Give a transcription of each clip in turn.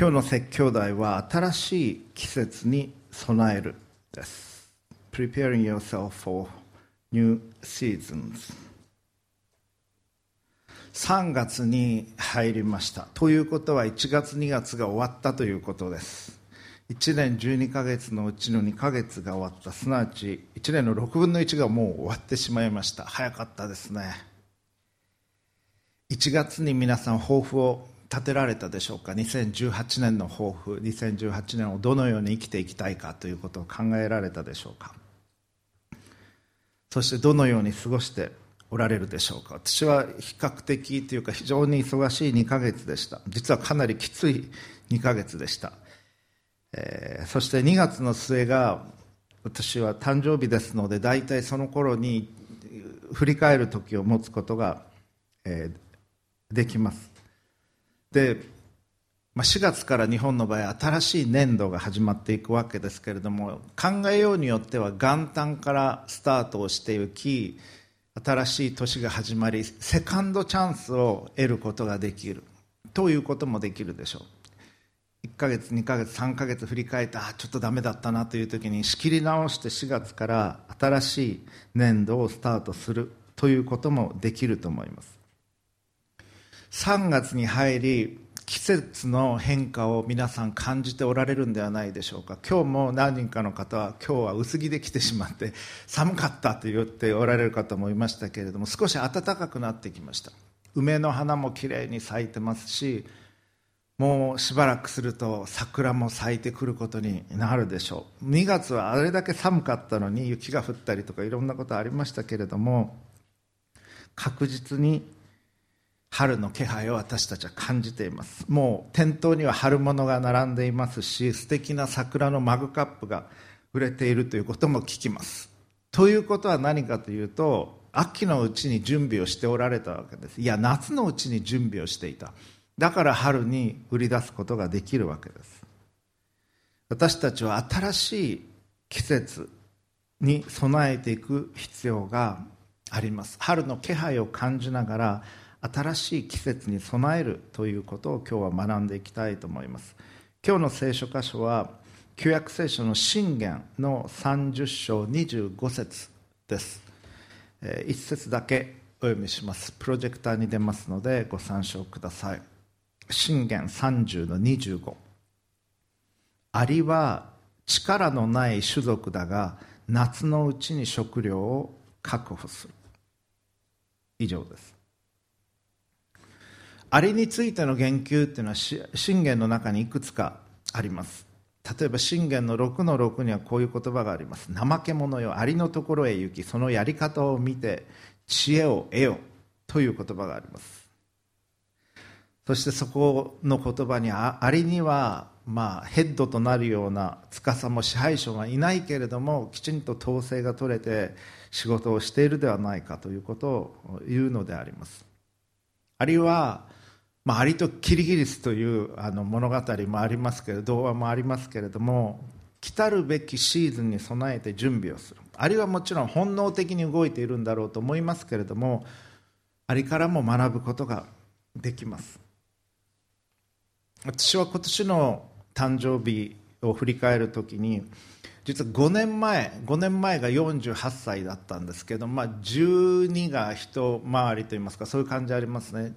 今日の説教題は新しい季節に備えるです。Preparing yourself for new seasons. 3月に入りました。ということは1月2月が終わったということです。1年12ヶ月のうちの2ヶ月が終わった。すなわち1年の6分の1がもう終わってしまいました。早かったですね。1月に皆さん抱負を立てられたでしょうか？2018年の抱負2018年をどのように生きていきたいかということを考えられたでしょうか？そしてどのように過ごしておられるでしょうか？私は比較的というか非常に忙しい2ヶ月でした。実はかなりきつい2ヶ月でした、えー、そして2月の末が私は誕生日ですので大体その頃に振り返る時を持つことが、えー、できます。で、まあ、4月から日本の場合新しい年度が始まっていくわけですけれども考えようによっては元旦からスタートをしていき新しい年が始まりセカンドチャンスを得ることができる。ということもできるでしょう。1ヶ月2ヶ月3ヶ月振り返ってあちょっとダメだったなという時に仕切り直して4月から新しい年度をスタートするということもできると思います。3月に入り季節の変化を皆さん感じておられるんではないでしょうか。今日も何人かの方は今日は薄着で来てしまって寒かったと言っておられる方もいましたけれども少し暖かくなってきました。梅の花もきれいに咲いてますしもうしばらくすると桜も咲いてくることになるでしょう。2月はあれだけ寒かったのに雪が降ったりとかいろんなことありましたけれども確実に春の気配を私たちは感じています。もう店頭には春物が並んでいますし素敵な桜のマグカップが売れているということも聞きます。ということは何かというと秋のうちに準備をしておられたわけです。いや夏のうちに準備をしていた。だから春に売り出すことができるわけです。私たちは新しい季節に備えていく必要があります。春の気配を感じながら新しい季節に備えるということを今日は学んでいきたいと思います。今日の聖書箇所は旧約聖書の信玄の30章25節です。一節だけお読みします。プロジェクターに出ますのでご参照ください。信玄30の25アリは力のない種族だが夏のうちに食料を確保する。以上です。アリについての言及っていうのは信玄の中にいくつかあります。例えば信玄の6の6にはこういう言葉があります。怠け者よアリのところへ行きそのやり方を見て知恵を得よという言葉があります。そしてそこの言葉にアリにはまあヘッドとなるような司も支配者がいないけれどもきちんと統制が取れて仕事をしているではないかということを言うのであります。あるいはまあ、アリとキリギリスというあの物語もありますけど童話もありますけれども来るべきシーズンに備えて準備をする。あるいはもちろん本能的に動いているんだろうと思いますけれどもアリからも学ぶことができます。私は今年の誕生日を振り返るときに実は5年前5年前が48歳だったんですけど、まあ、12が一回りといいますかそういう感じありますね。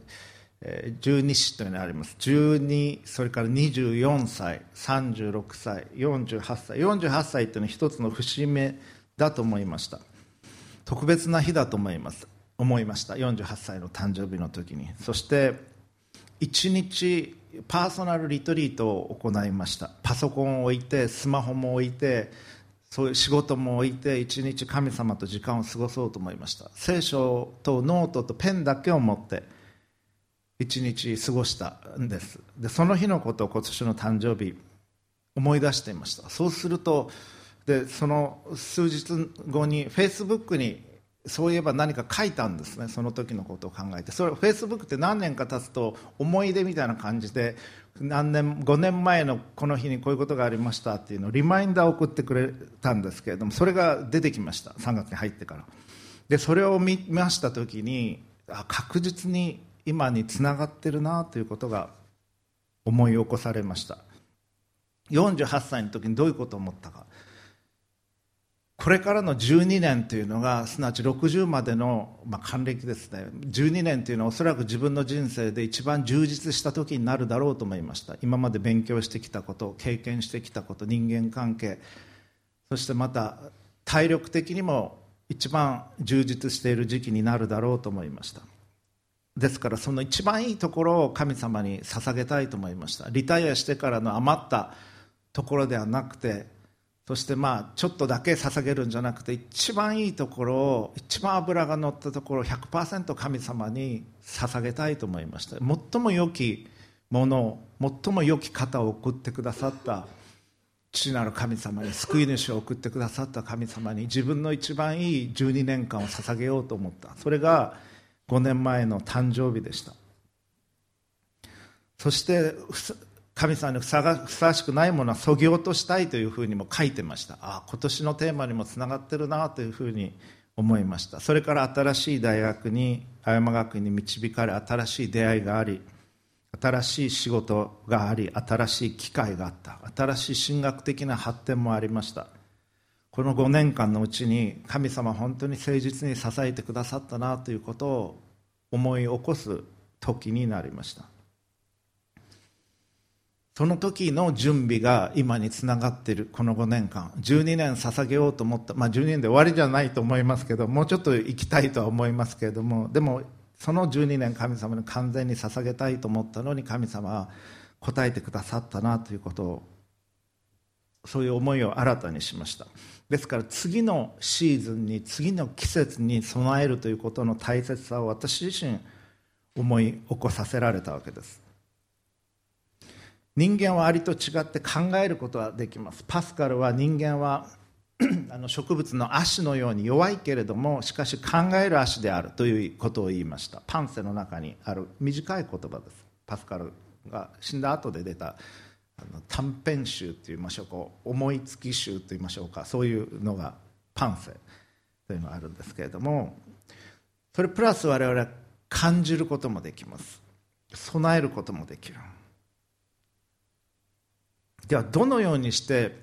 十二支というのがあります。12それから24歳36歳48歳48歳というのは一つの節目だと思いました。特別な日だと思います。思いました。48歳の誕生日の時に。そして1日 personal retreat を行いました。パソコンを置いてスマホも置いてそういう仕事も置いて一日神様と時間を過ごそうと思いました。聖書とノートとペンだけを持って一日過ごしたんです。でその日のことを今年の誕生日思い出していました。そうするとでその数日後にフェイスブックにそういえば何か書いたんですね。その時のことを考えて。それフェイスブックって何年か経つと思い出みたいな感じで何年5年前のこの日にこういうことがありましたっていうのをリマインダーを送ってくれたんですけれどもそれが出てきました。3月に入ってから。でそれを見ました時にあ確実に今につながってるなということが思い起こされました。48歳の時にどういうことを思ったか。これからの12年というのがすなわち60までの、まあ、還暦ですね。12年というのはおそらく自分の人生で一番充実した時になるだろうと思いました。今まで勉強してきたこと経験してきたこと人間関係。そしてまた体力的にも一番充実している時期になるだろうと思いました。ですからその一番いいところを神様に捧げたいと思いました。リタイアしてからの余ったところではなくてそしてまあちょっとだけ捧げるんじゃなくて一番いいところを一番脂が乗ったところを100%神様に捧げたいと思いました。最も良きものを最も良き方を送ってくださった父なる神様に救い主を送ってくださった神様に自分の一番いい12年間を捧げようと思った。それが5年前の誕生日でした。そして神様にふさわしくないものはそぎ落としたいというふうにも書いてました。ああ今年のテーマにもつながってるなというふうに思いました。それから新しい大学に青山学院に導かれ新しい出会いがあり新しい仕事があり新しい機会があった。新しい進学的な発展もありました。この5年間のうちに神様本当に誠実に支えてくださったなということを思い起こす時になりました。その時の準備が今につながっているこの5年間。12年捧げようと思った、まあ、12年で終わりじゃないと思いますけどもうちょっと行きたいとは思いますけれども。でもその12年神様に完全に捧げたいと思ったのに神様は答えてくださったなということをそういう思いを新たにしました。ですから次のシーズンに次の季節に備えるということの大切さを私自身思い起こさせられたわけです。人間はアリと違って考えることはできます。パスカルは人間は あの植物の足のように弱いけれどもしかし考える足であるということを言いました。パンセの中にある短い言葉です。パスカルが死んだ後で出たあの短編集といいましょうか思いつき集といいましょうかそういうのがパンセというのがあるんですけれどもそれプラス我々は感じることもできます。備えることもできる。ではどのようにして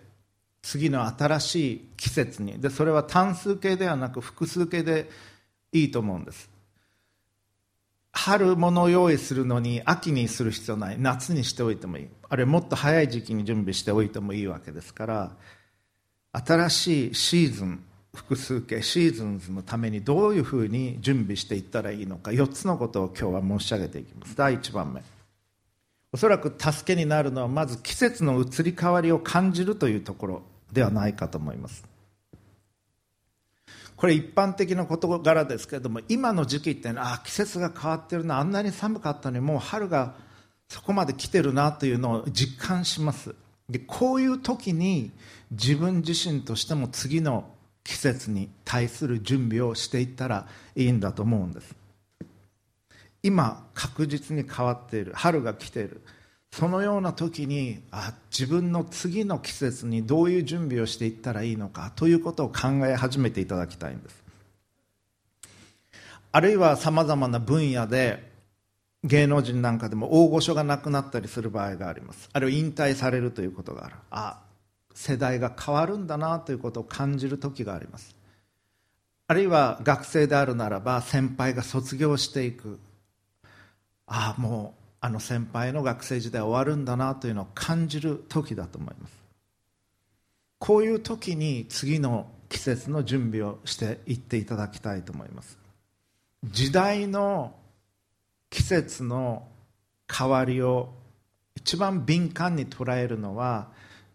次の新しい季節にでそれは単数形ではなく複数形でいいと思うんです。春物を用意するのに秋にする必要ない。夏にしておいてもいい。あるいはもっと早い時期に準備しておいてもいいわけですから新しいシーズン複数形シーズンズのためにどういうふうに準備していったらいいのか4つのことを今日は申し上げていきます。第1番目。おそらく助けになるのはまず季節の移り変わりを感じるというところではないかと思います。これ一般的な事柄ですけれども今の時期ってあ季節が変わってるなあんなに寒かったのにもう春がそこまで来てるなというのを実感します。でこういう時に自分自身としても次の季節に対する準備をしていったらいいんだと思うんです。今確実に変わっている。春が来ている。そのような時にあ自分の次の季節にどういう準備をしていったらいいのかということを考え始めていただきたいんです。あるいはさまざまな分野で芸能人なんかでも大御所が亡くなったりする場合があります。あるいは引退されるということがある。あ世代が変わるんだなということを感じる時があります。あるいは学生であるならば先輩が卒業していく。ああもうあの先輩の学生時代終わるんだなというのを感じる時だと思います。こういう時に次の季節の準備をしていっていただきたいと思います。時代の季節の変わりを一番敏感に捉えるのは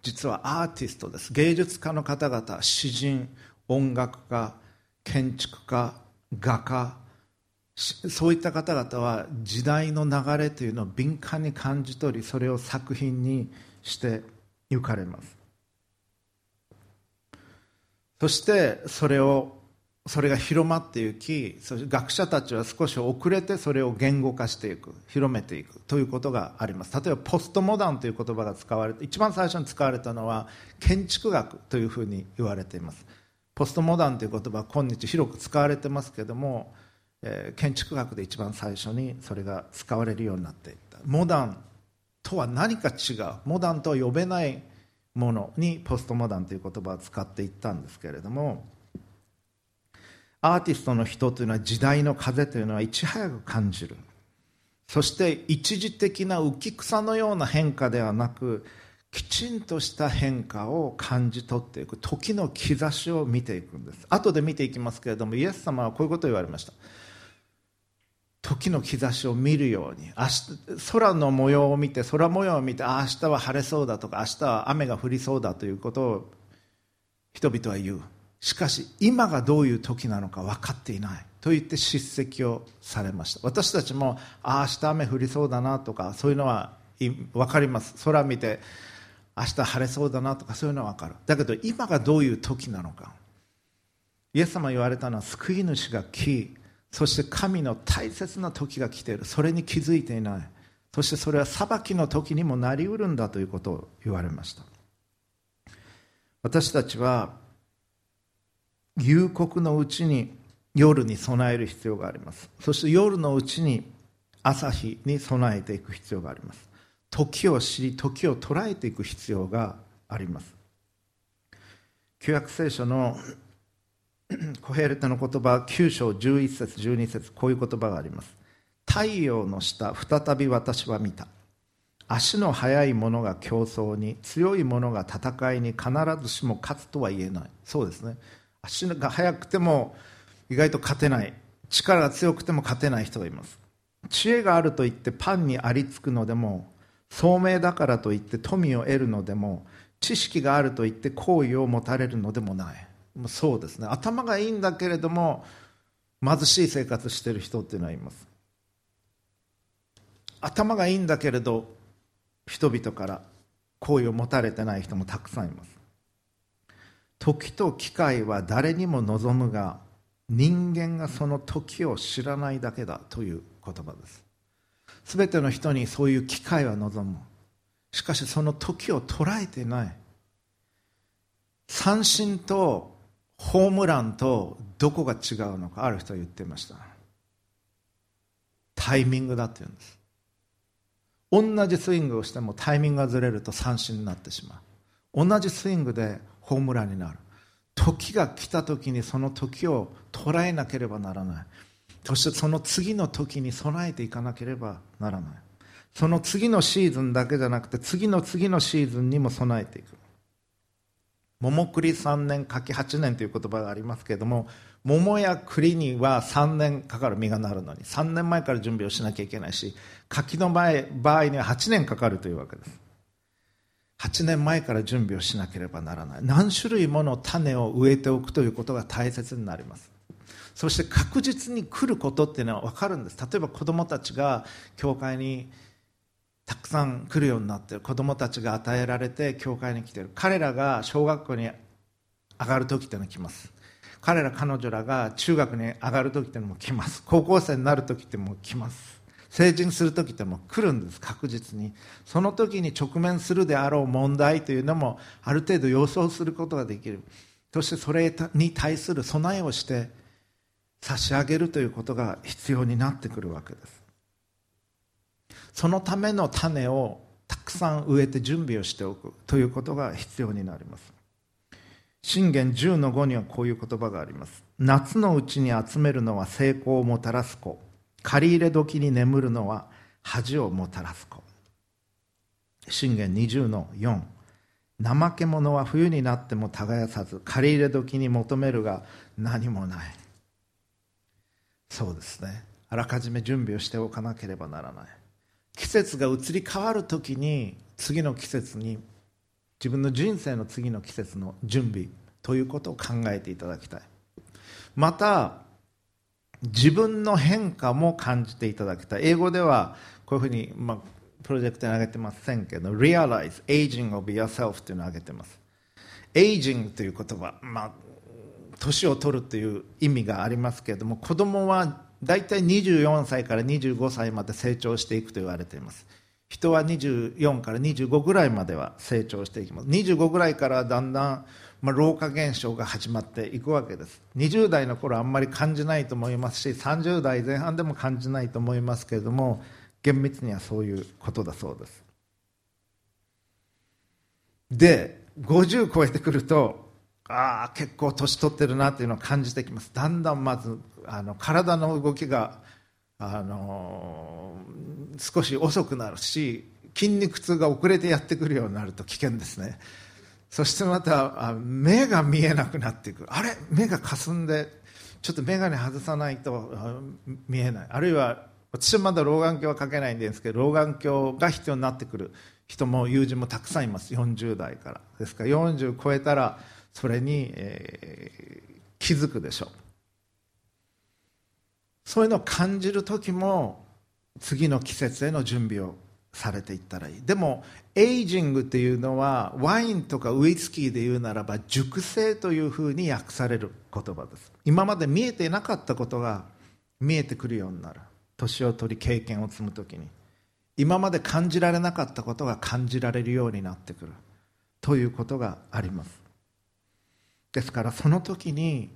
実はアーティストです。芸術家の方々詩人音楽家建築家画家そういった方々は時代の流れというのを敏感に感じ取りそれを作品にして行かれます。そしてそれをそれが広まっていき学者たちは少し遅れてそれを言語化していく広めていくということがあります。例えばポストモダンという言葉が使われて一番最初に使われたのは建築学というふうに言われています。ポストモダンという言葉は今日広く使われてますけどもえー、建築学で一番最初にそれが使われるようになっていった。モダンとは何か違う。モダンとは呼べないものにポストモダンという言葉を使っていったんですけれどもアーティストの人というのは時代の風というのはいち早く感じる。そして一時的な浮き草のような変化ではなくきちんとした変化を感じ取っていく時の兆しを見ていくんです。後で見ていきますけれどもイエス様はこういうことを言われました。時の兆しを見るように。空の模様を見て空模様を見てあ明日は晴れそうだとか明日は雨が降りそうだということを人々は言う。しかし今がどういう時なのか分かっていない。と言って叱責をされました。私たちもあ明日雨降りそうだなとかそういうのは分かります。空見て明日晴れそうだなとかそういうのは分かる。だけど今がどういう時なのか。イエス様言われたのは救い主が来そして神の大切な時が来ている。それに気づいていない。そしてそれは裁きの時にもなりうるんだということを言われました。私たちは夕刻のうちに夜に備える必要があります。そして夜のうちに朝日に備えていく必要があります。時を知り時を捉えていく必要があります。旧約聖書の コヘレトの言葉9章11節12節こういう言葉があります。太陽の下再び私は見た。足の速い者が競争に強い者が戦いに必ずしも勝つとは言えない。そうですね。足が速くても意外と勝てない。力が強くても勝てない人がいます。知恵があるといってパンにありつくのでも聡明だからといって富を得るのでも知識があるといって好意を持たれるのでもない。そうですね。頭がいいんだけれども貧しい生活してる人っていうのはいます。頭がいいんだけれど人々から好意を持たれてない人もたくさんいます。時と機会は誰にも望むが人間がその時を知らないだけだという言葉です。全ての人にそういう機会は望む。しかしその時を捉えてない。三振とホームランとどこが違うのかある人は言ってました。タイミングだって言うんです。同じスイングをしてもタイミングがずれると三振になってしまう。同じスイングでホームランになる。時が来た時にその時を捉えなければならない。そしてその次の時に備えていかなければならない。その次のシーズンだけじゃなくて次の次のシーズンにも備えていく。桃栗3年柿8年という言葉がありますけれども桃や栗には3年かかる実がなるのに3年前から準備をしなきゃいけないし柿の場合には8年かかるというわけです。8年前から準備をしなければならない。何種類もの種を植えておくということが大切になります。そして確実に来ることっていうのは分かるんです。例えば子供たちが教会にたくさん来るようになっている子供たちが与えられて教会に来ている。彼らが小学校に上がる時っていうのが来ます。彼ら彼女らが中学に上がる時っていうのも来ます。高校生になる時っても来ます。成人する時っても来るんです。確実に。その時に直面するであろう問題というのもある程度予想することができる。そしてそれに対する備えをして差し上げるということが必要になってくるわけです。そのための種をたくさん植えて準備をしておくということが必要になります。信玄10の5にはこういう言葉があります。夏のうちに集めるのは成功をもたらす子。借り入れ時に眠るのは恥をもたらす子。信玄20の4怠け者は冬になっても耕さず借り入れ時に求めるが何もない。そうですね。あらかじめ準備をしておかなければならない。季節が移り変わる時に次の季節に自分の人生の次の季節の準備ということを考えていただきたい。また自分の変化も感じていただきたい。英語ではこういうふうに、まあ、プロジェクトに挙げてませんけど Realize Aging of Yourself というのを挙げてます。Aging という言葉、まあ、年を取るという意味がありますけれども子供は大体24歳から25歳まで成長していくと言われています。人は24から25ぐらいまでは成長していきます。25ぐらいからだんだんまあ、老化現象が始まっていくわけです。20代の頃あんまり感じないと思いますし30代前半でも感じないと思いますけれども厳密にはそういうことだそうです。で50超えてくるとああ結構年取ってるなっていうのを感じてきます。だんだんまずあの体の動きがあのー、少し遅くなるし筋肉痛が遅れてやってくるようになると危険ですね。そしてまた目が見えなくなっていく。あれ？目がかすんでちょっと眼鏡外さないと見えない。あるいは私はまだ老眼鏡はかけないんですけど老眼鏡が必要になってくる人も友人もたくさんいます。40代から。ですから40超えたらそれに、えー、気づくでしょう。そういうのを感じる時も次の季節への準備をされていったらいい。でもエイジングっていうのはワインとかウイスキーで言うならば熟成というふうに訳される言葉です。今まで見えていなかったことが見えてくるようになる。年を取り経験を積む時に。今まで感じられなかったことが感じられるようになってくる。ということがあります。ですからその時に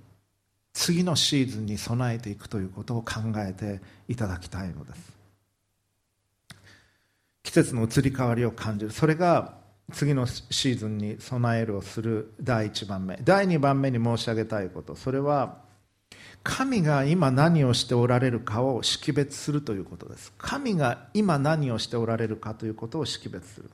次のシーズンに備えていくということを考えていただきたいのです。季節の移り変わりを感じる。それが次のシーズンに備えるをする第1番目。第2番目に申し上げたいこと。それは神が今何をしておられるかを識別するということです。神が今何をしておられるかということを識別する。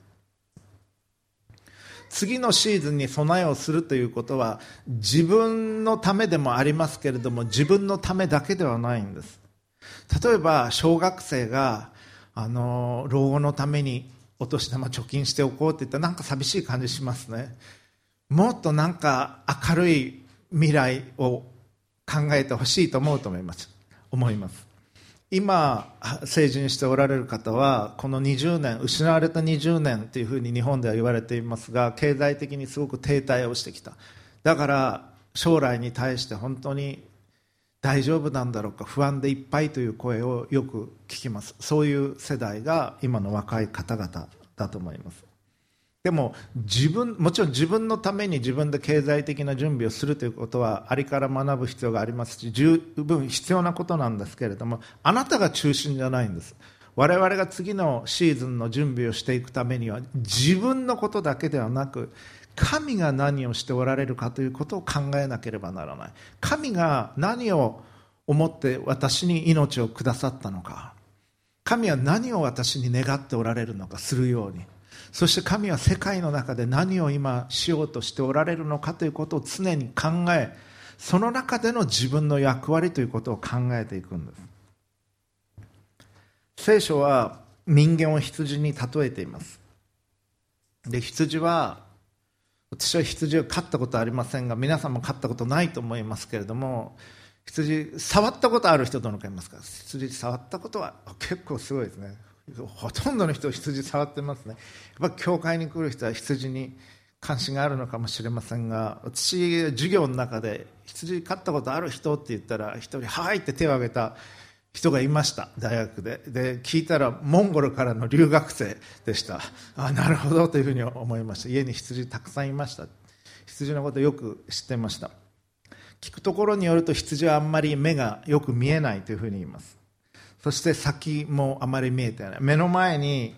次のシーズンに備えをするということは自分のためでもありますけれども自分のためだけではないんです。例えば小学生があの老後のためにお年玉貯金しておこうって言ったらなんか寂しい感じしますね。もっとなんか明るい未来を考えてほしいと思うと思います。思います。今成人しておられる方はこの20年失われた20年というふうに日本では言われていますが経済的にすごく停滞をしてきた。だから将来に対して本当に大丈夫なんだろうか不安でいっぱいという声をよく聞きます。そういう世代が今の若い方々だと思います。でも自分もちろん自分のために自分で経済的な準備をするということはありから学ぶ必要がありますし十分必要なことなんですけれどもあなたが中心じゃないんです。我々が次のシーズンの準備をしていくためには自分のことだけではなく神が何をしておられるかということを考えなければならない。神が何を思って私に命をくださったのか。神は何を私に願っておられるのかするように。そして神は世界の中で何を今しようとしておられるのかということを常に考えその中での自分の役割ということを考えていくんです。聖書は人間を羊に例えています。で羊は私は羊を飼ったことありませんが皆さんも飼ったことないと思いますけれども羊触ったことある人どのかいますか？羊触ったことは結構すごいですね。ほとんどの人羊触ってますね。やっぱ教会に来る人は羊に関心があるのかもしれませんが私授業の中で羊飼ったことある人って言ったら一人「はい」って手を挙げた人がいました。大学で。で聞いたらモンゴルからの留学生でした。あなるほどというふうに思いました。家に羊たくさんいました。羊のことよく知ってました。聞くところによると羊はあんまり目がよく見えないというふうに言います。そして先もあまり見えてない。目の前に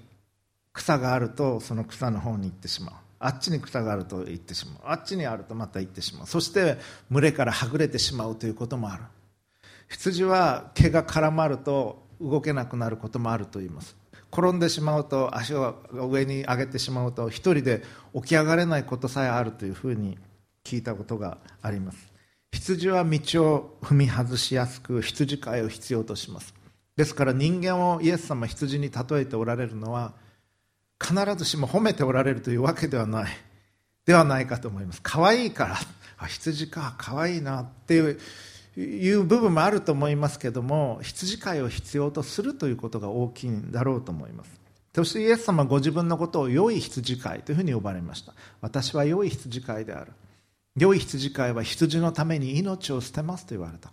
草があるとその草の方に行ってしまう。あっちに草があると行ってしまう。あっちにあるとまた行ってしまう。そして群れからはぐれてしまうということもある。羊は毛が絡まると動けなくなることもあると言います。転んでしまうと足を上に上げてしまうと一人で起き上がれないことさえあるというふうに聞いたことがあります。羊は道を踏み外しやすく羊飼いを必要とします。ですから人間をイエス様羊に例えておられるのは必ずしも褒めておられるというわけではないではないかと思います。可愛いから。あ羊か。可愛いな。っていういう部分もあると思いますけども羊飼いを必要とするということが大きいんだろうと思います。そしてイエス様ご自分のことを良い羊飼いというふうに呼ばれました。私は良い羊飼いである。良い羊飼いは羊のために命を捨てますと言われた。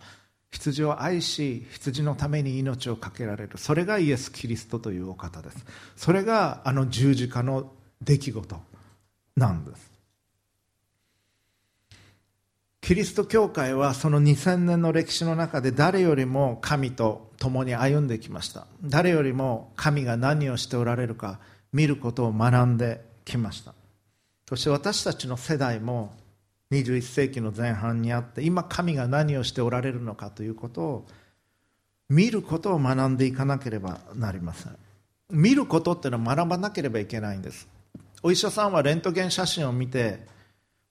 羊を愛し羊のために命を懸けられる。それがイエス・キリストというお方です。それがあの十字架の出来事なんです。キリスト教会はその2000年の歴史の中で誰よりも神と共に歩んできました。誰よりも神が何をしておられるか見ることを学んできました。そして私たちの世代も21世紀の前半にあって今神が何をしておられるのかということを見ることを学んでいかなければなりません。見ることっていうのは学ばなければいけないんです。お医者さんはレントゲン写真を見て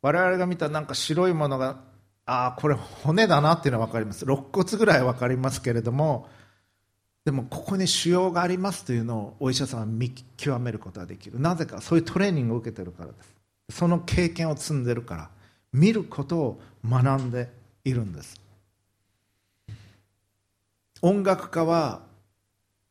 我々が見たなんか白いものがああこれ骨だなっていうのは分かります。肋骨ぐらい分かりますけれどもでもここに腫瘍がありますというのをお医者さんは見極めることができる。なぜかそういうトレーニングを受けてるからです。その経験を積んでるから。見ることを学んでいるんです。音楽家は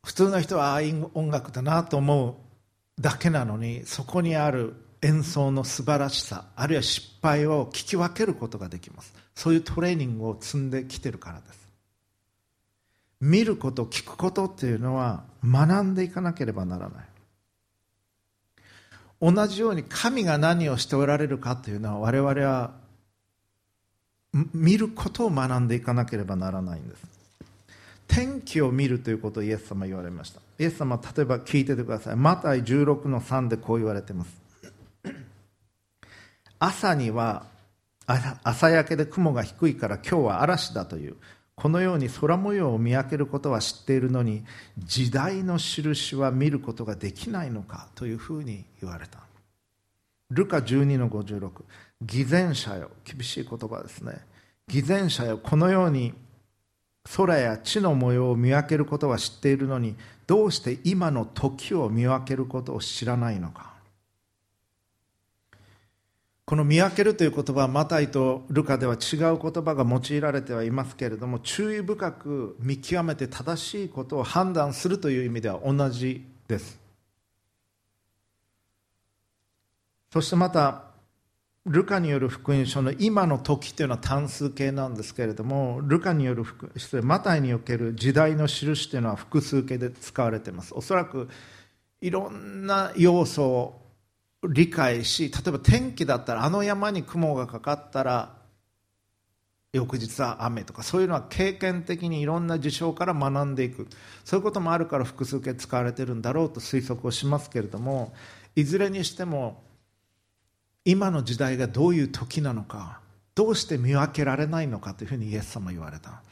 普通の人はああいう音楽だなと思うだけなのにそこにある演奏の素晴らしさあるいは失敗を聞き分けることができます。そういうトレーニングを積んできてるからです。見ること聞くことっていうのは学んでいかなければならない。同じように神が何をしておられるかというのは我々は見ることを学んでいかなければならないんです。天気を見るということをイエス様は言われました。イエス様例えば聞いててください。マタイ16の3でこう言われてます。朝には朝焼けで雲が低いから今日は嵐だという。このように空模様を見分けることは知っているのに時代の印は見ることができないのかというふうに言われた。ルカ12の56偽善者よ。厳しい言葉ですね。偽善者よこのように空や地の模様を見分けることは知っているのにどうして今の時を見分けることを知らないのか。この見分けるという言葉はマタイとルカでは違う言葉が用いられてはいますけれども注意深く見極めて正しいことを判断するという意味では同じです。そしてまたルカによる福音書の今の時というのは単数形なんですけれどもルカによる失礼マタイにおける時代の印というのは複数形で使われています。おそらくいろんな要素を理解し例えば天気だったらあの山に雲がかかったら翌日は雨とかそういうのは経験的にいろんな事象から学んでいく。そういうこともあるから複数形使われてるんだろうと推測をしますけれどもいずれにしても今の時代がどういう時なのかどうして見分けられないのかというふうにイエス様は言われた。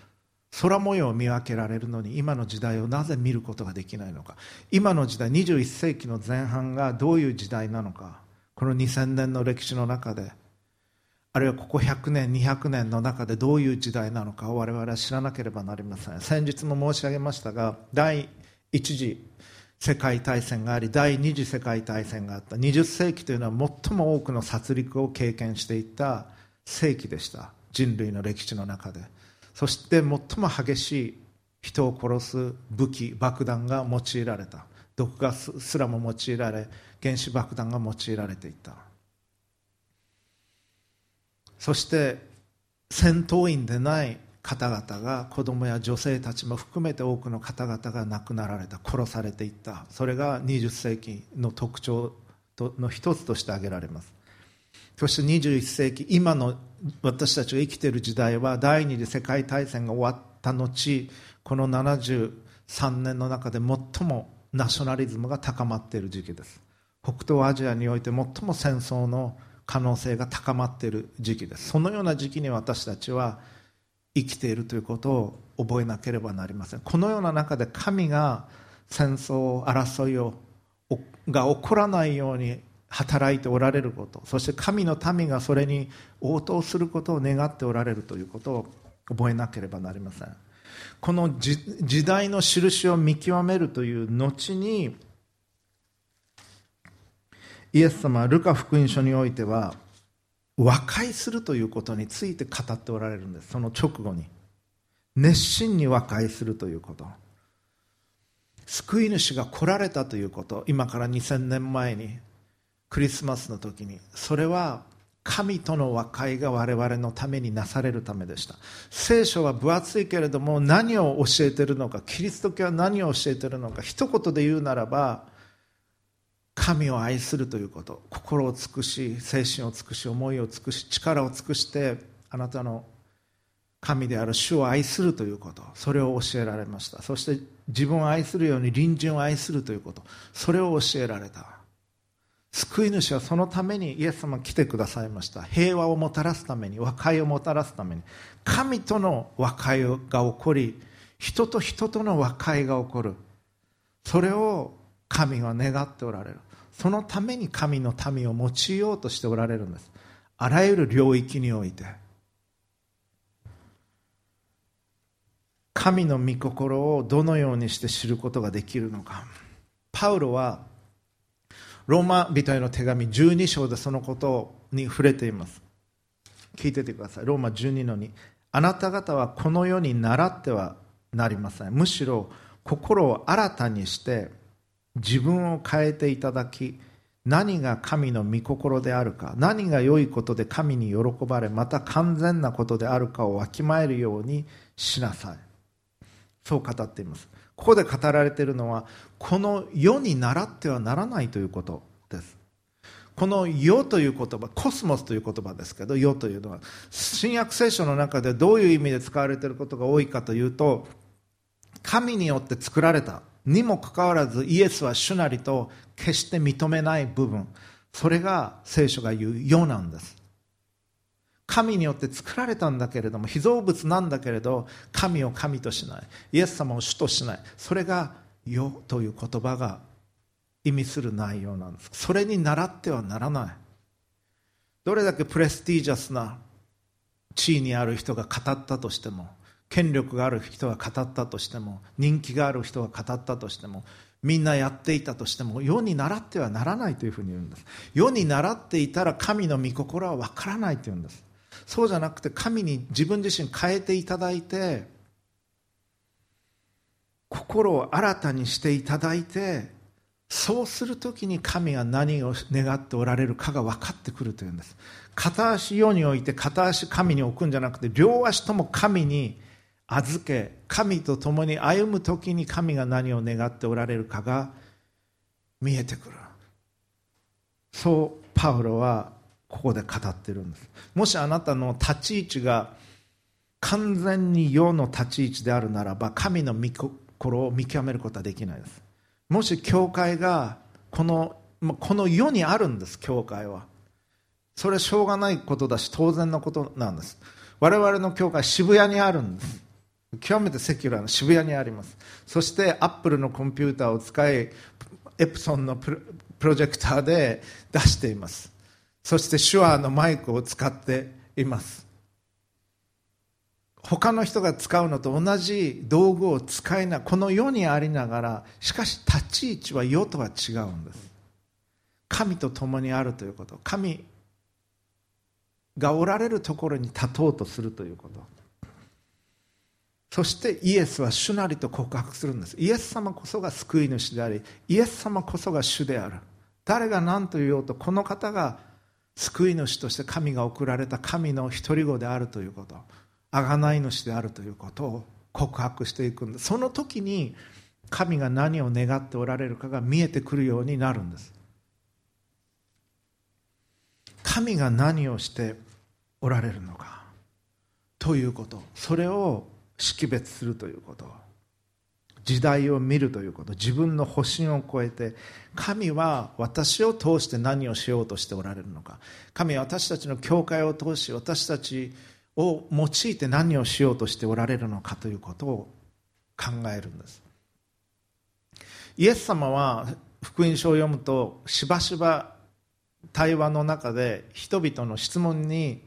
空模様を見分けられるのに今の時代をなぜ見ることができないのか。今の時代21世紀の前半がどういう時代なのか。この2000年の歴史の中であるいはここ100年200年の中でどういう時代なのかを我々は知らなければなりません。先日も申し上げましたが第一次世界大戦があり第二次世界大戦があった。20世紀というのは最も多くの殺戮を経験していた世紀でした。人類の歴史の中で。そして最も激しい人を殺す武器爆弾が用いられた。毒ガスすらも用いられ原子爆弾が用いられていた。そして戦闘員でない方々が子供や女性たちも含めて多くの方々が亡くなられた。殺されていった。それが20世紀の特徴の一つとして挙げられます。そして21世紀今の私たちが生きている時代は第二次世界大戦が終わった後この73年の中で最もナショナリズムが高まっている時期です。北東アジアにおいて最も戦争の可能性が高まっている時期です。そのような時期に私たちは生きているということを覚えなければなりません。このような中で神が戦争争いをが起こらないように働いておられることそして神の民がそれに応答することを願っておられるということを覚えなければなりません。この時代の印を見極めるという後にイエス様はルカ福音書においては和解するということについて語っておられるんです。その直後に。熱心に和解するということ。救い主が来られたということ。今から2000年前にクリスマスの時にそれは神との和解が我々のためになされるためでした。聖書は分厚いけれども何を教えてるのかキリスト教は何を教えてるのか一言で言うならば神を愛するということ心を尽くし精神を尽くし思いを尽くし力を尽くしてあなたの神である主を愛するということそれを教えられました。そして自分を愛するように隣人を愛するということそれを教えられた。救い主はそのためにイエス様来てくださいました。平和をもたらすために和解をもたらすために。神との和解が起こり人と人との和解が起こる。それを神は願っておられる。そのために神の民を用いようとしておられるんです。あらゆる領域において。神の御心をどのようにして知ることができるのか。パウロはローマ人への手紙12章でそのことに触れています。聞いててください。ローマ12の2あなた方はこの世に習ってはなりません。むしろ心を新たにして自分を変えていただき何が神の御心であるか何が良いことで神に喜ばれまた完全なことであるかをわきまえるようにしなさい。そう語っています。ここで語られているのはこの世に倣ってはならないということです。この世という言葉コスモスという言葉ですけど世というのは新約聖書の中でどういう意味で使われていることが多いかというと神によって作られたにもかかわらずイエスは主なりと決して認めない部分。それが聖書が言う世なんです。神によって作られたんだけれども被造物なんだけれど神を神としない。イエス様を主としない。それが世という言葉が意味する内容なんです。それに倣ってはならない。どれだけプレスティージャスな地位にある人が語ったとしても権力がある人が語ったとしても人気がある人が語ったとしてもみんなやっていたとしても世に倣ってはならないというふうに言うんです。世に倣っていたら神の御心は分からないというんです。そうじゃなくて神に自分自身変えていただいて心を新たにしていただいてそうするときに神が何を願っておられるかが分かってくるというんです。片足世に置いて片足神に置くんじゃなくて両足とも神に預け神と共に歩むときに神が何を願っておられるかが見えてくる。そうパウロはここで語ってるんです。もしあなたの立ち位置が完全に世の立ち位置であるならば神の御心を見極めることはできないです。もし教会がこのこの世にあるんです教会は。それはしょうがないことだし当然のことなんです。我々の教会渋谷にあるんです。極めて secular な渋谷にあります。そしてアップルのコンピューターを使いエプソンのプロジェクターで出しています。そして Shure のマイクを使っています。他の人が使うのと同じ道具を使いないこの世にありながらしかし立ち位置は世とは違うんです。神と共にあるということ。神がおられるところに立とうとするということ。そしてイエスは主なりと告白するんです。イエス様こそが救い主でありイエス様こそが主である。誰が何と言おうとこの方が救い主として神が送られた神の独り子であるということ。贖い主であるということを告白していくんです。その時に神が何を願っておられるかが見えてくるようになるんです。神が何をしておられるのか。ということ。それを識別するということ。時代を見るということ。自分の保身を超えて。神は私を通して何をしようとしておられるのか。神は私たちの教会を通し私たちを用いて何をしようとしておられるのかということを考えるんです。イエス様は福音書を読むとしばしば対話の中で人々の質問に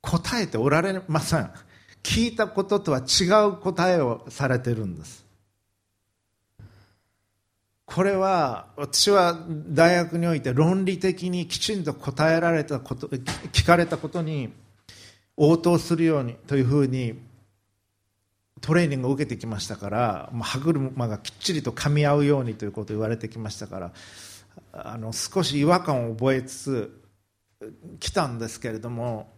答えておられません。聞いたこととは違う答えをされてるんです。これは私は大学において論理的にきちんと答えられたこと聞かれたことに応答するようにというふうにトレーニングを受けてきましたから歯車がきっちりと噛み合うようにということを言われてきましたからあの少し違和感を覚えつつ来たんですけれども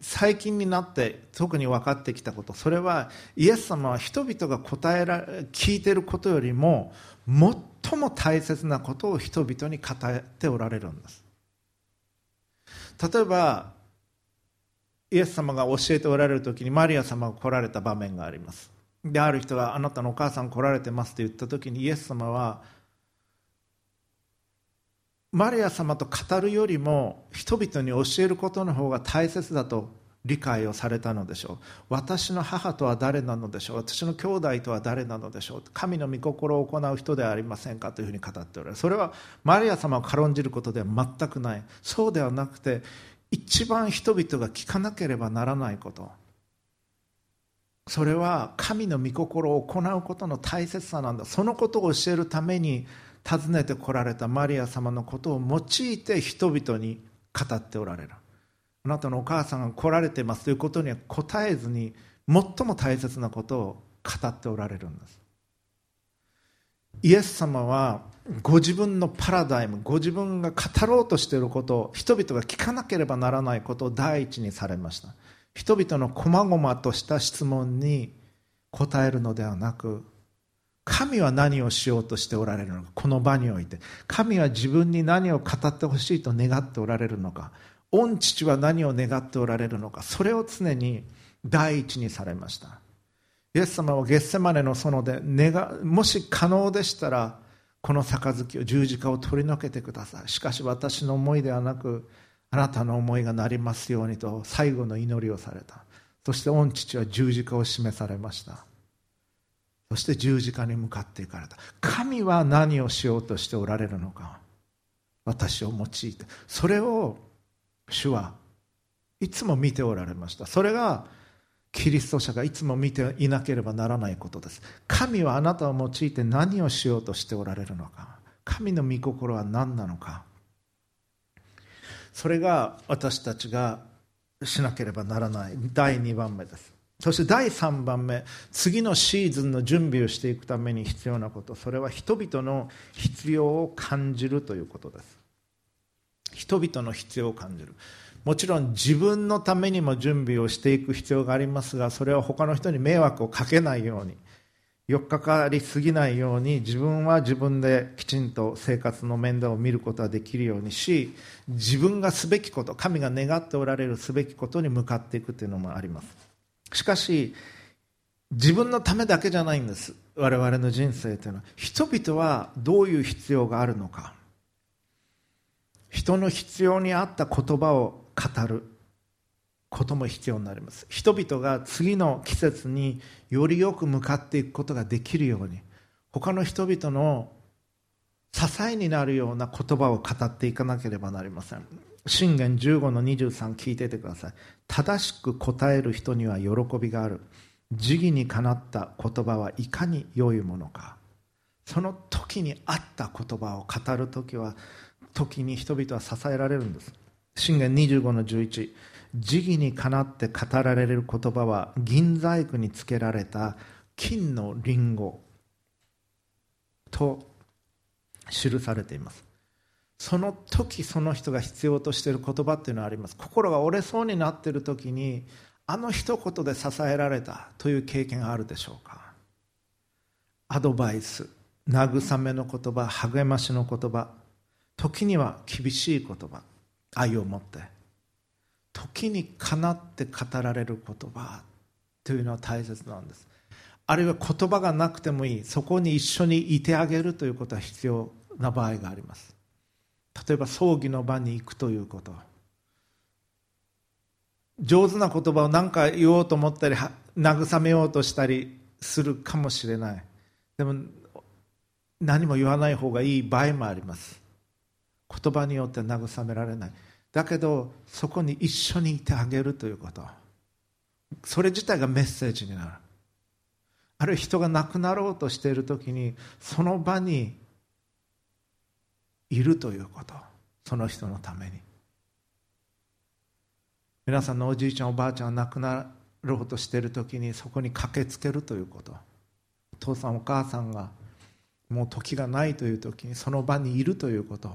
最近になって特に分かってきたことそれはイエス様は人々が答えら聞いていることよりも最も大切なことを人々に語っておられるんです。例えばイエス様が教えておられる時にマリア様が来られた場面があります。である人があなたのお母さん来られてますと言った時にイエス様はマリア様と語るよりも人々に教えることの方が大切だと理解をされたのでしょう私の母とは誰なのでしょう私の兄弟とは誰なのでしょう神の御心を行う人ではありませんか？というふうに語っておられる。それはマリア様を軽んじることでは全くない。そうではなくて一番人々が聞かなければならないこと。それは神の御心を行うことの大切さなんだ。そのことを教えるために訪ねてこられたマリア様のことを用いて人々に語っておられる。あなたのお母さんが来られてますということには答えずに最も大切なことを語っておられるんです。イエス様はご自分のパラダイムご自分が語ろうとしていることを人々が聞かなければならないことを第一にされました。人々の細々とした質問に答えるのではなく神は何をしようとしておられるのかこの場において神は自分に何を語ってほしいと願っておられるのか御父は何を願っておられるのかそれを常に第一にされました。イエス様はゲッセマネの園でもし可能でしたらこの杯を十字架を取り除けてください。しかし私の思いではなくあなたの思いがなりますようにと最後の祈りをされた。そして御父は十字架を示されました。そして十字架に向かっていかれた。神は何をしようとしておられるのか私を用いて。それを主はいつも見ておられました。それがキリスト者がいつも見ていなければならないことです。神はあなたを用いて何をしようとしておられるのか。神の御心は何なのか。それが私たちがしなければならない。第2番目です。そして第3番目。次のシーズンの準備をしていくために必要なこと。それは人々の必要を感じるということです。人々の必要を感じる。もちろん自分のためにも準備をしていく必要がありますがそれは他の人に迷惑をかけないように4日かかりすぎないように自分は自分できちんと生活の面倒を見ることができるようにし自分がすべきこと神が願っておられるすべきことに向かっていくというのもあります。しかし自分のためだけじゃないんです。我々の人生というのは。人々はどういう必要があるのか。人の必要に合った言葉を語ることも必要になります。人々が次の季節によりよく向かっていくことができるように他の人々の支えになるような言葉を語っていかなければなりません。信玄15の23聞いててください。正しく答える人には喜びがある。時義にかなった言葉はいかに良いものか。その時に合った言葉を語る時は時に人々は支えられるんです。信玄25の11時義にかなって語られる言葉は銀細工につけられた金のリンゴ。と記されています。その時その人が必要としている言葉っていうのはあります。心が折れそうになっている時にあの一言で支えられたという経験があるでしょうか。アドバイス慰めの言葉励ましの言葉。時には厳しい言葉。愛を持って時にかなって語られる言葉というのは大切なんです。あるいは言葉がなくてもいい。そこに一緒にいてあげるということは必要な場合があります。例えば葬儀の場に行くということ。上手な言葉を何か言おうと思ったり慰めようとしたりするかもしれない。でも何も言わない方がいい場合もあります。言葉によって慰められない。だけどそこに一緒にいてあげるということ。それ自体がメッセージになる。あるいは人が亡くなろうとしている時にその場にいるということ。その人のために。皆さんのおじいちゃんおばあちゃんが亡くなろうとしている時にそこに駆けつけるということ。お父さんお母さんがもう時がないという時にその場にいるということ。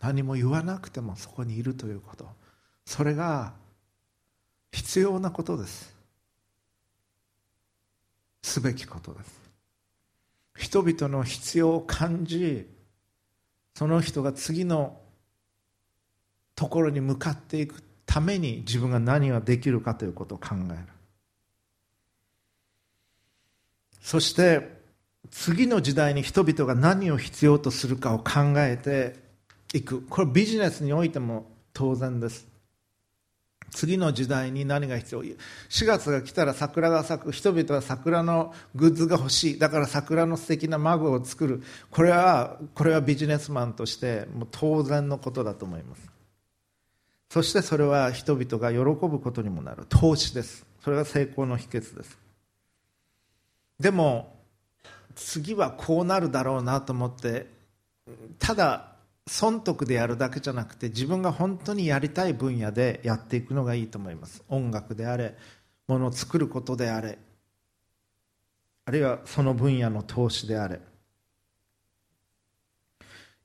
何も言わなくてもそこにいるということ。それが必要なことです。すべきことです。人々の必要を感じその人が次のところに向かっていくために自分が何ができるかということを考える。そして次の時代に人々が何を必要とするかを考えていく。これビジネスにおいても当然です。次の時代に何が必要？4月が来たら桜が咲く。人々は桜のグッズが欲しい。だから桜の素敵なマグを作る。これはこれはビジネスマンとしてもう当然のことだと思います。そしてそれは人々が喜ぶことにもなる。投資です。それが成功の秘訣です。でも次はこうなるだろうなと思ってただ損得でやるだけじゃなくて自分が本当にやりたい分野でやっていくのがいいと思います。音楽であれものを作ることであれあるいはその分野の投資であれ。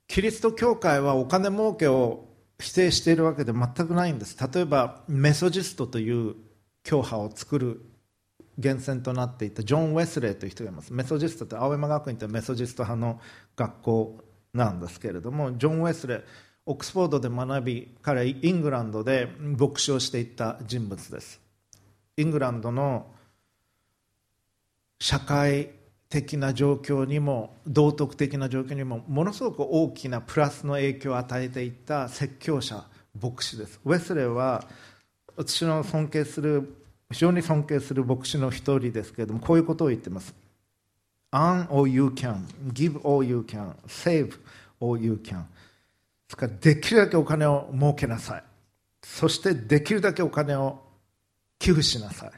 キリスト教会はお金儲けを否定しているわけで全くないんです。例えばメソジストという教派を作る源泉となっていたジョン・ウェスレーという人がいます。メソジストって青山学院というメソジスト派の学校なんですけれどもジョン・ウェスレオックスフォードで学び彼イングランドで牧師をしていった人物です。イングランドの社会的な状況にも道徳的な状況にもものすごく大きなプラスの影響を与えていった説教者牧師です。ウェスレーは私の尊敬する非常に尊敬する牧師の一人ですけれどもこういうことを言ってます。Earn all you can, give all you can, save all you can. ですからできるだけお金を儲けなさい。そしてできるだけお金を寄付しなさい。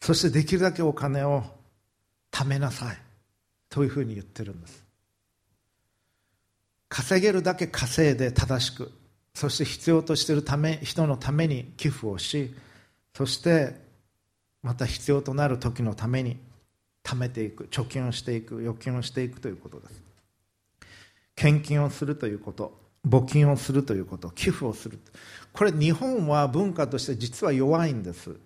そしてできるだけお金を貯めなさい。というふうに言ってるんです。稼げるだけ稼いで正しく。そして必要としているため人のために寄付をしそしてまた必要となる時のために貯めていく貯金をしていく預金をしていくということです。献金をするということ募金をするということ寄付をする。これ日本は文化として実は弱いんです。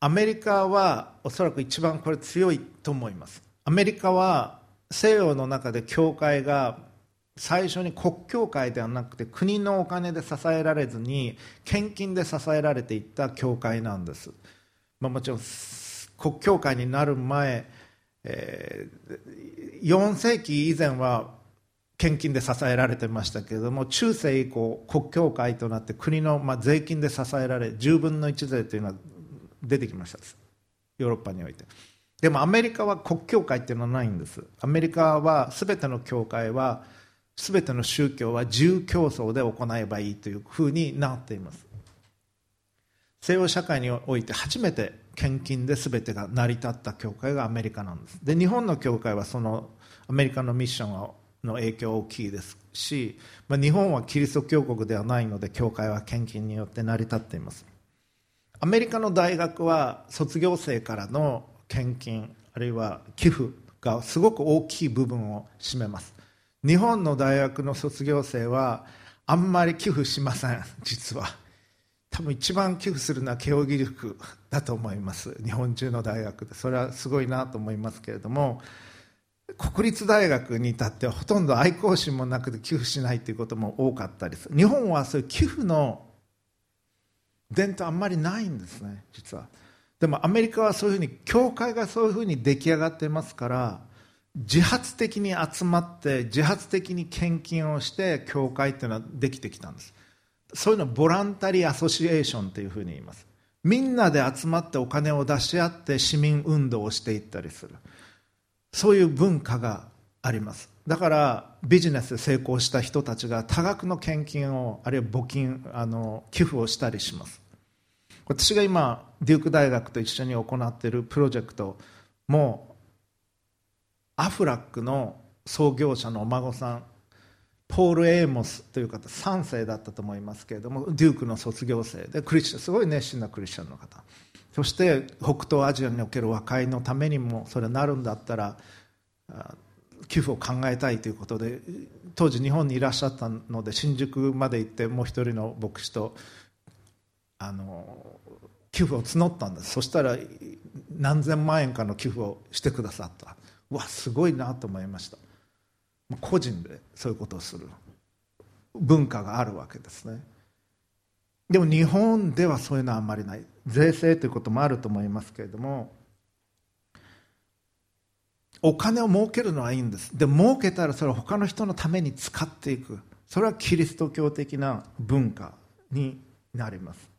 アメリカはおそらく一番これ強いと思います。アメリカは西洋の中で教会が最初に国教会ではなくて国のお金で支えられずに献金で支えられていった教会なんです、まあ、もちろん国教会になる前、えー、4世紀以前は献金で支えられてましたけれども中世以降国教会となって国の、まあ、税金で支えられ10分の1税というのは出てきましたヨーロッパにおいて。でもアメリカは国教会っていうのはないんです。アメリカは全ての教会は全ての宗教は自由競争で行えばいいというふうになっています。西洋社会において初めて献金で全てが成り立った教会がアメリカなんです。で日本の教会はそのアメリカのミッションの影響大きいですし、まあ、日本はキリスト教国ではないので教会は献金によって成り立っています。アメリカの大学は卒業生からの献金あるいは寄付がすごく大きい部分を占めます。日本の大学の卒業生はあんまり寄付しません実は。多分一番寄付するのは慶應義塾だと思います。日本中の大学で。それはすごいなと思いますけれども国立大学に至ってはほとんど愛好心もなくて寄付しないということも多かったりす。日本はそういう寄付の伝統あんまりないんですね実は。でもアメリカはそういうふうに教会がそういうふうに出来上がってますから自発的に集まって自発的に献金をして教会っていうのはできてきたんです。そういうのをボランタリーアソシエーションというふうに言います。みんなで集まってお金を出し合って市民運動をしていったりする。そういう文化があります。だからビジネスで成功した人たちが多額の献金をあるいは募金あの寄付をしたりします。私が今デューク大学と一緒に行っているプロジェクトもアフラックの創業者のお孫さんポール・エイモスという方3世だったと思いますけれどもデュークの卒業生でクリスチャンすごい熱心なクリスチャンの方。そして北東アジアにおける和解のためにもそれなるんだったら寄付を考えたいということで当時日本にいらっしゃったので新宿まで行ってもう一人の牧師とあの寄付を募ったんです。そしたら何千万円かの寄付をしてくださった。わすごいなと思いました。個人でそういうことをする。文化があるわけですね。でも日本ではそういうのはあんまりない。税制ということもあると思いますけれどもお金を儲けるのはいいんです。で儲けたらそれを他の人のために使っていく。それはキリスト教的な文化になります。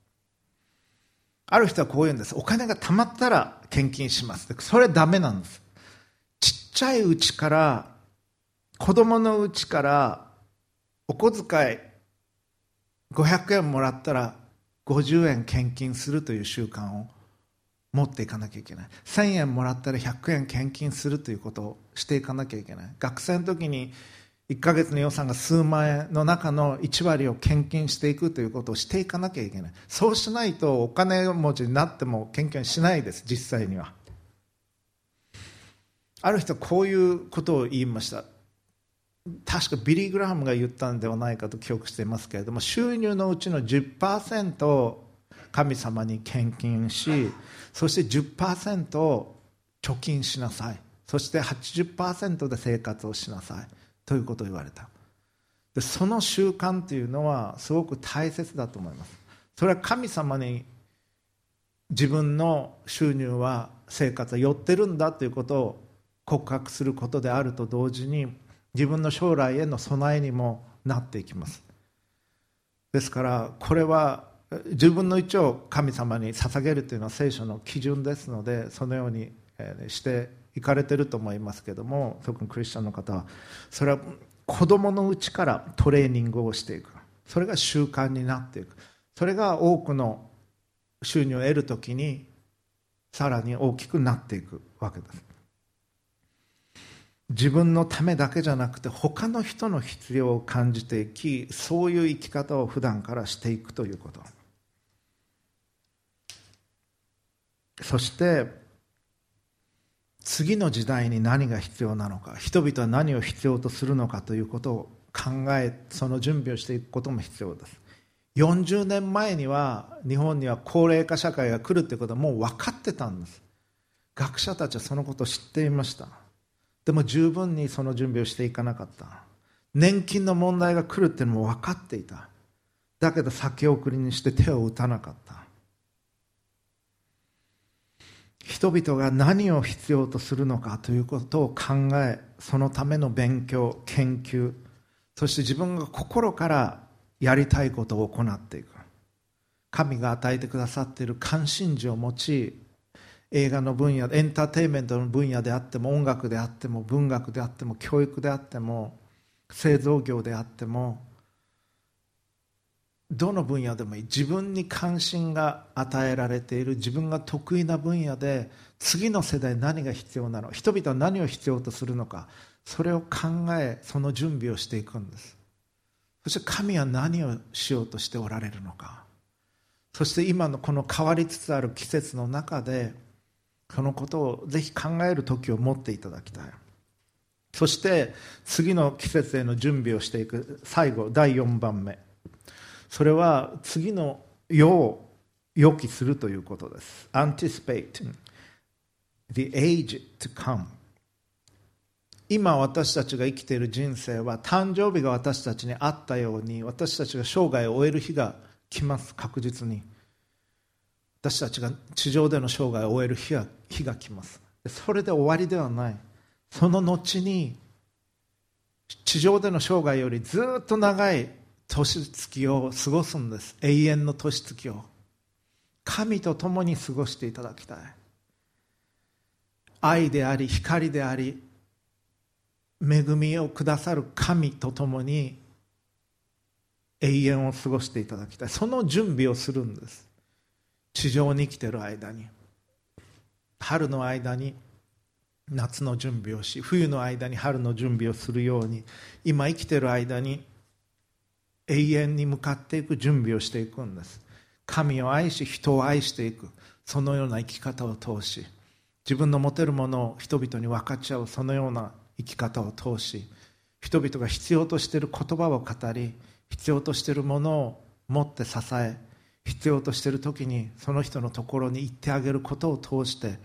ある人はこう言うんです。お金が貯まったら献金します。それはダメなんです。ちっちゃいうちから子供のうちからお小遣い500円もらったら50円献金するという習慣を持っていかなきゃいけない。1000円もらったら100円献金するということをしていかなきゃいけない。学生の時に1ヶ月の予算が数万円の中の1割を献金していくということをしていかなきゃいけない。そうしないとお金持ちになっても献金しないです実際には。ある人はこういうことを言いました。確かビリー・グラハムが言ったんではないかと記憶していますけれども収入のうちの10%を神様に献金しそして10%を貯金しなさい。そして80%で生活をしなさいということを言われた。でその習慣というのはすごく大切だと思います。それは神様に自分の収入は生活は寄ってるんだということを告白することであると同時に自分の将来への備えにもなっていきます。ですからこれは自分の一を神様に捧げるというのは聖書の基準ですのでそのようにしていかれてると思いますけども特にクリスチャンの方はそれは子供のうちからトレーニングをしていく。それが習慣になっていく。それが多くの収入を得るときにさらに大きくなっていくわけです。自分のためだけじゃなくて他の人の必要を感じていきそういう生き方を普段からしていくということ。そして次の時代に何が必要なのか人々は何を必要とするのかということを考えその準備をしていくことも必要です。40年前には日本には高齢化社会が来るということはもう分かってたんです。学者たちはそのことを知っていました。でも十分にその準備をしていかなかった。年金の問題が来るっていうのも分かっていた。だけど先送りにして手を打たなかった。人々が何を必要とするのかということを考えそのための勉強研究そして自分が心からやりたいことを行っていく。神が与えてくださっている関心事を持ち映画の分野エンターテインメントの分野であっても音楽であっても文学であっても教育であっても製造業であってもどの分野でもいい。自分に関心が与えられている自分が得意な分野で次の世代何が必要なの人々は何を必要とするのかそれを考えその準備をしていくんです。そして神は何をしようとしておられるのか。そして今のこの変わりつつある季節の中でそのことをぜひ考える時を持っていただきたい。そして次の季節への準備をしていく最後第4番目。それは次の世を予期するということです。Anticipate the age to come 今私たちが生きている人生は誕生日が私たちにあったように私たちが生涯を終える日が来ます。確実に。私たちが地上での生涯を終える日が日が来ます。それで終わりではない。その後に地上での生涯よりずっと長い年月を過ごすんです。永遠の年月を。神と共に過ごしていただきたい。愛であり光であり恵みをくださる神と共に永遠を過ごしていただきたい。その準備をするんです。地上に生きてる間に。春の間に夏の準備をし冬の間に春の準備をするように今生きている間に永遠に向かっていく準備をしていくんです。神を愛し人を愛していく。そのような生き方を通し自分の持てるものを人々に分かち合うそのような生き方を通し人々が必要としている言葉を語り必要としているものを持って支え必要としている時にその人のところに行ってあげることを通して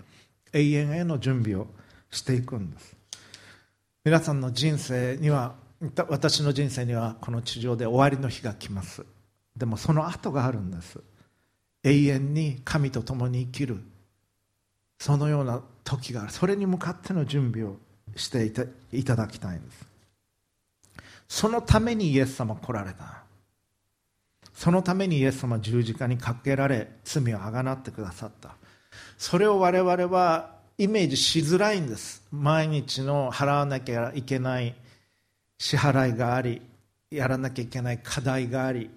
永遠への準備をしていくんです。皆さんの人生には私の人生にはこの地上で終わりの日が来ます。でもその後があるんです。永遠に神と共に生きる。そのような時があるそれに向かっての準備をしていただきたいんです。そのためにイエス様来られた。そのためにイエス様十字架にかけられ罪をあがなってくださった。それを我々はイメージしづらいんです。毎日の払わなきゃいけない支払いがありやらなきゃいけない課題があり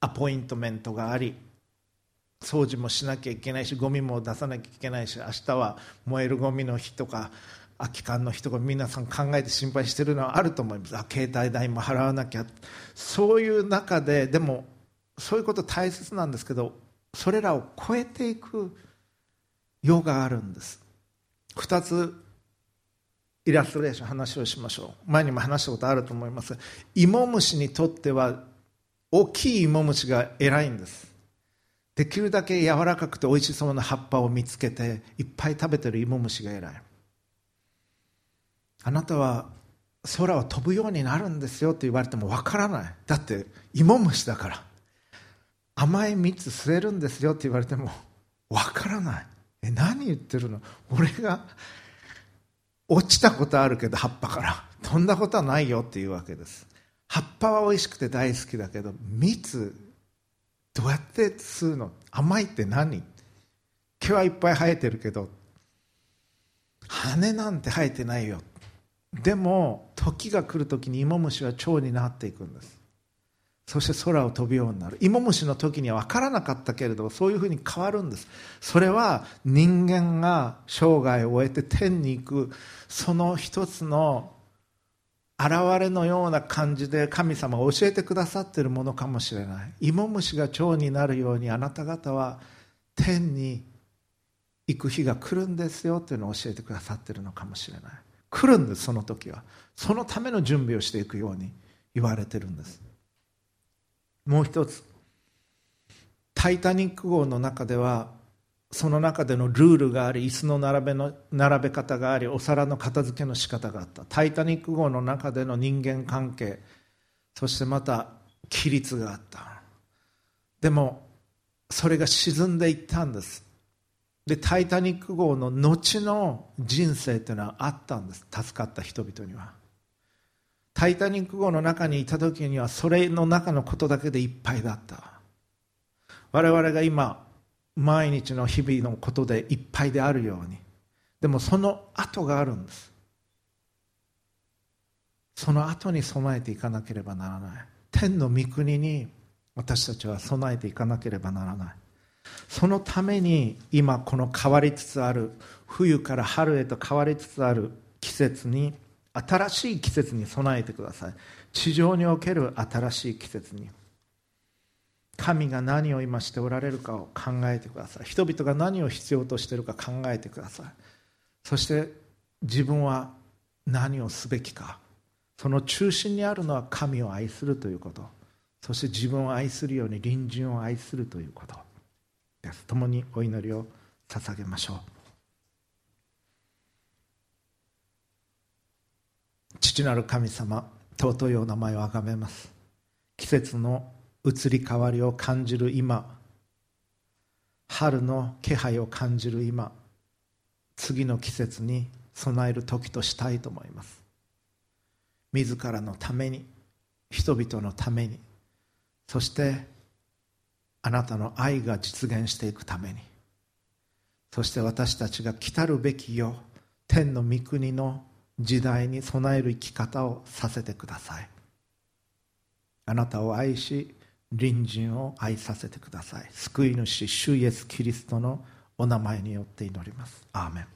アポイントメントがあり掃除もしなきゃいけないしゴミも出さなきゃいけないし明日は燃えるゴミの日とか空き缶の日とか皆さん考えて心配してるのはあると思います。あ携帯代も払わなきゃ。そういう中ででもそういうこと大切なんですけどそれらを超えていく世があるんです。2つイラストレーション話をしましょう。前にも話したことあると思います。芋虫にとっては大きい芋虫が偉いんです。できるだけ柔らかくて美味しそうな葉っぱを見つけていっぱい食べてる芋虫が偉い。あなたは空を飛ぶようになるんですよって言われてもわからない。だって芋虫だから。甘い蜜吸えるんですよって言われてもわからないえ何言ってるの俺が落ちたことあるけど葉っぱから飛んだことはないよっていうわけです。葉っぱは美味しくて大好きだけど蜜どうやって吸うの甘いって何毛はいっぱい生えてるけど羽なんて生えてないよでも時が来る時に芋虫は蝶になっていくんです。そして空を飛ぶようになる。芋虫の時には分からなかったけれどそういうふうに変わるんです。それは人間が生涯を終えて天に行くその一つの現れのような感じで神様が教えてくださっているものかもしれない。芋虫が蝶になるようにあなた方は天に行く日が来るんですよというのを教えてくださっているのかもしれない。来るんですその時は。そのための準備をしていくように言われてるんです。もう一つ「タイタニック号」の中ではその中でのルールがあり椅子の並べの並べ方がありお皿の片付けの仕方があった「タイタニック号」の中での人間関係そしてまた規律があった。でもそれが沈んでいったんです。で「タイタニック号」の後の人生というのはあったんです。助かった人々には。タイタニック号の中にいた時にはそれの中のことだけでいっぱいだった。我々が今毎日の日々のことでいっぱいであるように。でもその後があるんです。その後に備えていかなければならない。天の御国に私たちは備えていかなければならない。そのために今この変わりつつある冬から春へと変わりつつある季節に新しい季節に備えてください。地上における新しい季節に。神が何を今しておられるかを考えてください。人々が何を必要としているか考えてください。そして自分は何をすべきか。その中心にあるのは神を愛するということ。そして自分を愛するように隣人を愛するということです。共にお祈りを捧げましょう。父なる神様尊いお名前をあがめます。季節の移り変わりを感じる今春の気配を感じる今次の季節に備える時としたいと思います。自らのために人々のためにそしてあなたの愛が実現していくためにそして私たちが来たるべきよ天の御国の時代に備える生き方をさせてください。あなたを愛し隣人を愛させてください。救い主主イエスキリストのお名前によって祈ります。アーメン。